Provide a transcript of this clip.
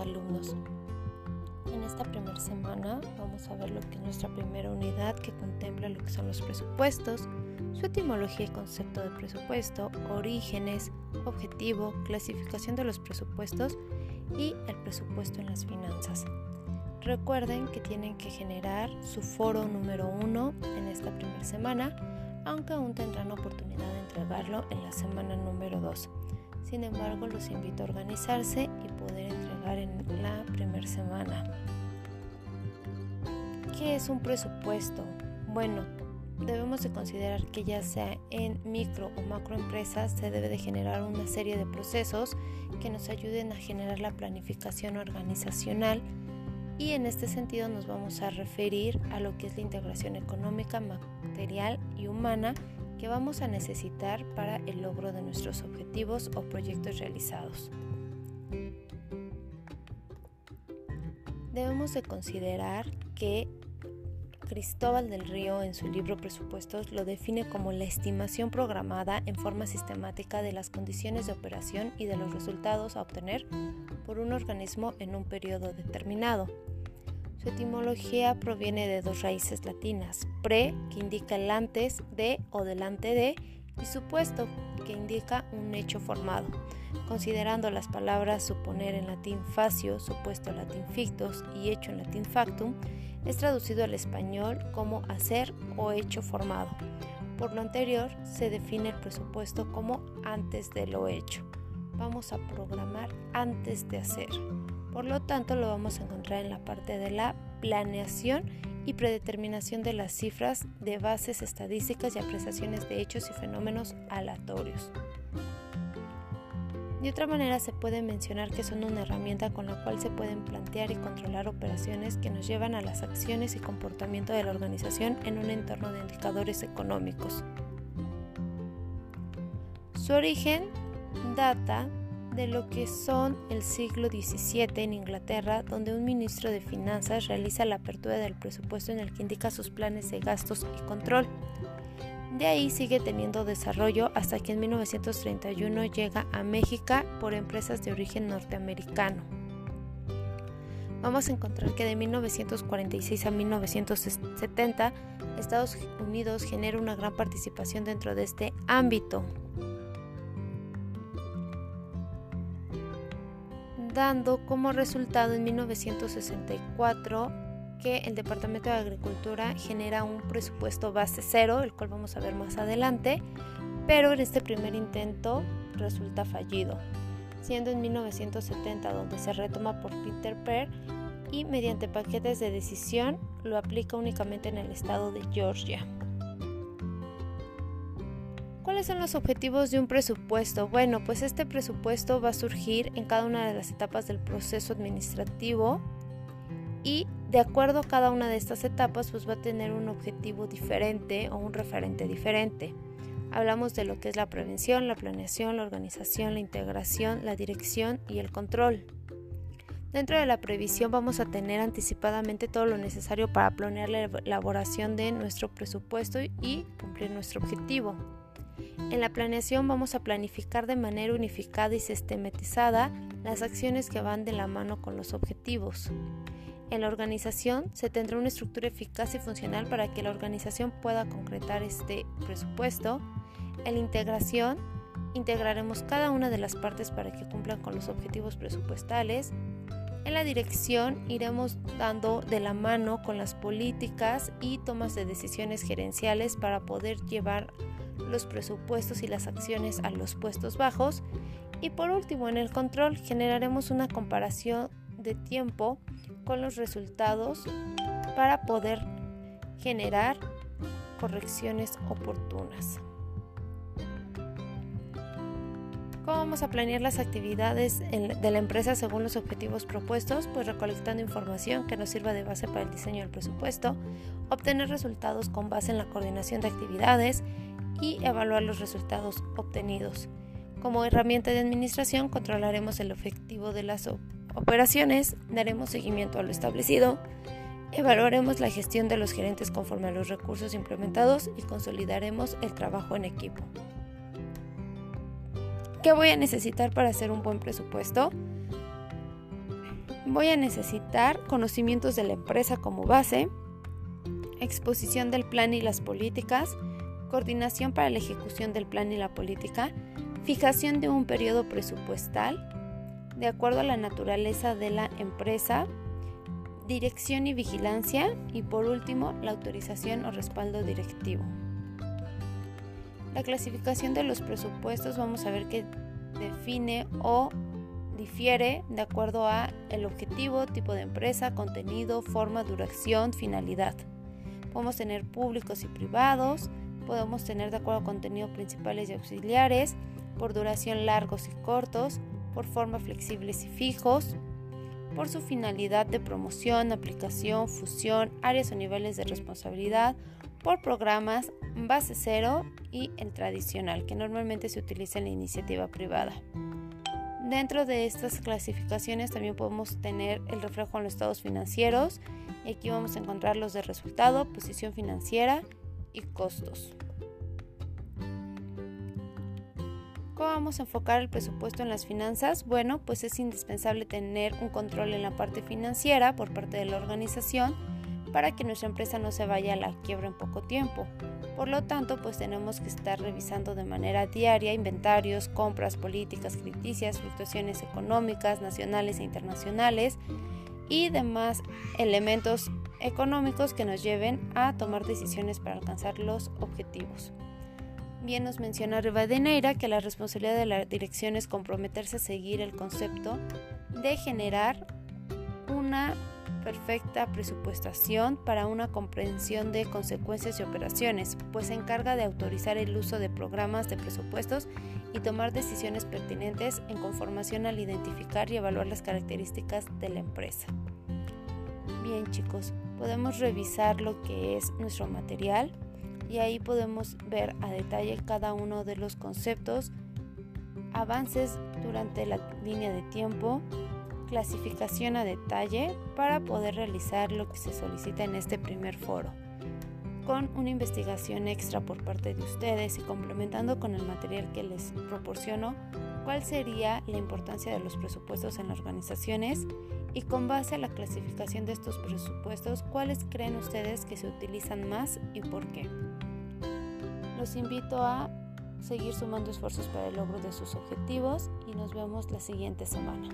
alumnos. En esta primera semana vamos a ver lo que es nuestra primera unidad que contempla lo que son los presupuestos, su etimología y concepto de presupuesto, orígenes, objetivo, clasificación de los presupuestos y el presupuesto en las finanzas. Recuerden que tienen que generar su foro número uno en esta primera semana, aunque aún tendrán oportunidad de entregarlo en la semana número 2. Sin embargo, los invito a organizarse y poder entregar en la primera semana. ¿Qué es un presupuesto? Bueno, debemos de considerar que ya sea en micro o macro empresas se debe de generar una serie de procesos que nos ayuden a generar la planificación organizacional y en este sentido nos vamos a referir a lo que es la integración económica, material y humana que vamos a necesitar para el logro de nuestros objetivos o proyectos realizados. Debemos de considerar que Cristóbal del Río en su libro Presupuestos lo define como la estimación programada en forma sistemática de las condiciones de operación y de los resultados a obtener por un organismo en un periodo determinado. Su etimología proviene de dos raíces latinas, pre, que indica el antes de o delante de, y supuesto, que indica un hecho formado. Considerando las palabras suponer en latín facio, supuesto en latín fictus y hecho en latín factum, es traducido al español como hacer o hecho formado. Por lo anterior, se define el presupuesto como antes de lo hecho. Vamos a programar antes de hacer. Por lo tanto, lo vamos a encontrar en la parte de la planeación y predeterminación de las cifras de bases estadísticas y apreciaciones de hechos y fenómenos aleatorios. De otra manera se puede mencionar que son una herramienta con la cual se pueden plantear y controlar operaciones que nos llevan a las acciones y comportamiento de la organización en un entorno de indicadores económicos. Su origen data de lo que son el siglo XVII en Inglaterra, donde un ministro de Finanzas realiza la apertura del presupuesto en el que indica sus planes de gastos y control. De ahí sigue teniendo desarrollo hasta que en 1931 llega a México por empresas de origen norteamericano. Vamos a encontrar que de 1946 a 1970 Estados Unidos genera una gran participación dentro de este ámbito. Dando como resultado en 1964 que el Departamento de Agricultura genera un presupuesto base cero, el cual vamos a ver más adelante, pero en este primer intento resulta fallido, siendo en 1970 donde se retoma por Peter Pear y mediante paquetes de decisión lo aplica únicamente en el estado de Georgia. ¿Cuáles son los objetivos de un presupuesto? Bueno, pues este presupuesto va a surgir en cada una de las etapas del proceso administrativo y de acuerdo a cada una de estas etapas pues va a tener un objetivo diferente o un referente diferente. Hablamos de lo que es la prevención, la planeación, la organización, la integración, la dirección y el control. Dentro de la previsión vamos a tener anticipadamente todo lo necesario para planear la elaboración de nuestro presupuesto y cumplir nuestro objetivo. En la planeación vamos a planificar de manera unificada y sistematizada las acciones que van de la mano con los objetivos. En la organización se tendrá una estructura eficaz y funcional para que la organización pueda concretar este presupuesto. En la integración integraremos cada una de las partes para que cumplan con los objetivos presupuestales. En la dirección iremos dando de la mano con las políticas y tomas de decisiones gerenciales para poder llevar los presupuestos y las acciones a los puestos bajos. Y por último, en el control generaremos una comparación de tiempo con los resultados para poder generar correcciones oportunas. ¿Cómo vamos a planear las actividades de la empresa según los objetivos propuestos? Pues recolectando información que nos sirva de base para el diseño del presupuesto, obtener resultados con base en la coordinación de actividades, y evaluar los resultados obtenidos. Como herramienta de administración controlaremos el efectivo de las operaciones, daremos seguimiento a lo establecido, evaluaremos la gestión de los gerentes conforme a los recursos implementados y consolidaremos el trabajo en equipo. ¿Qué voy a necesitar para hacer un buen presupuesto? voy a necesitar conocimientos de la empresa como base, exposición del plan y las políticas, coordinación para la ejecución del plan y la política, fijación de un periodo presupuestal, de acuerdo a la naturaleza de la empresa, dirección y vigilancia y por último la autorización o respaldo directivo. La clasificación de los presupuestos vamos a ver que define o difiere de acuerdo a el objetivo, tipo de empresa, contenido, forma, duración, finalidad. Podemos tener públicos y privados, podemos tener de acuerdo a contenido principales y auxiliares, por duración largos y cortos, por forma flexibles y fijos, por su finalidad de promoción, aplicación, fusión, áreas o niveles de responsabilidad, por programas, base cero y el tradicional, que normalmente se utiliza en la iniciativa privada. Dentro de estas clasificaciones también podemos tener el reflejo en los estados financieros y aquí vamos a encontrar los de resultado, posición financiera y costos. ¿Cómo vamos a enfocar el presupuesto en las finanzas? Bueno, pues es indispensable tener un control en la parte financiera por parte de la organización para que nuestra empresa no se vaya a la quiebra en poco tiempo. Por lo tanto, pues tenemos que estar revisando de manera diaria inventarios, compras, políticas crediticias, fluctuaciones económicas nacionales e internacionales y demás elementos económicos que nos lleven a tomar decisiones para alcanzar los objetivos. Bien nos menciona Rivadeneira que la responsabilidad de la dirección es comprometerse a seguir el concepto de generar una perfecta presupuestación para una comprensión de consecuencias y operaciones, pues se encarga de autorizar el uso de programas de presupuestos y tomar decisiones pertinentes en conformación al identificar y evaluar las características de la empresa. Bien chicos, podemos revisar lo que es nuestro material y ahí podemos ver a detalle cada uno de los conceptos, avances durante la línea de tiempo, clasificación a detalle para poder realizar lo que se solicita en este primer foro. Con una investigación extra por parte de ustedes y complementando con el material que les proporciono, cuál sería la importancia de los presupuestos en las organizaciones y con base a la clasificación de estos presupuestos, cuáles creen ustedes que se utilizan más y por qué. Los invito a seguir sumando esfuerzos para el logro de sus objetivos y nos vemos la siguiente semana.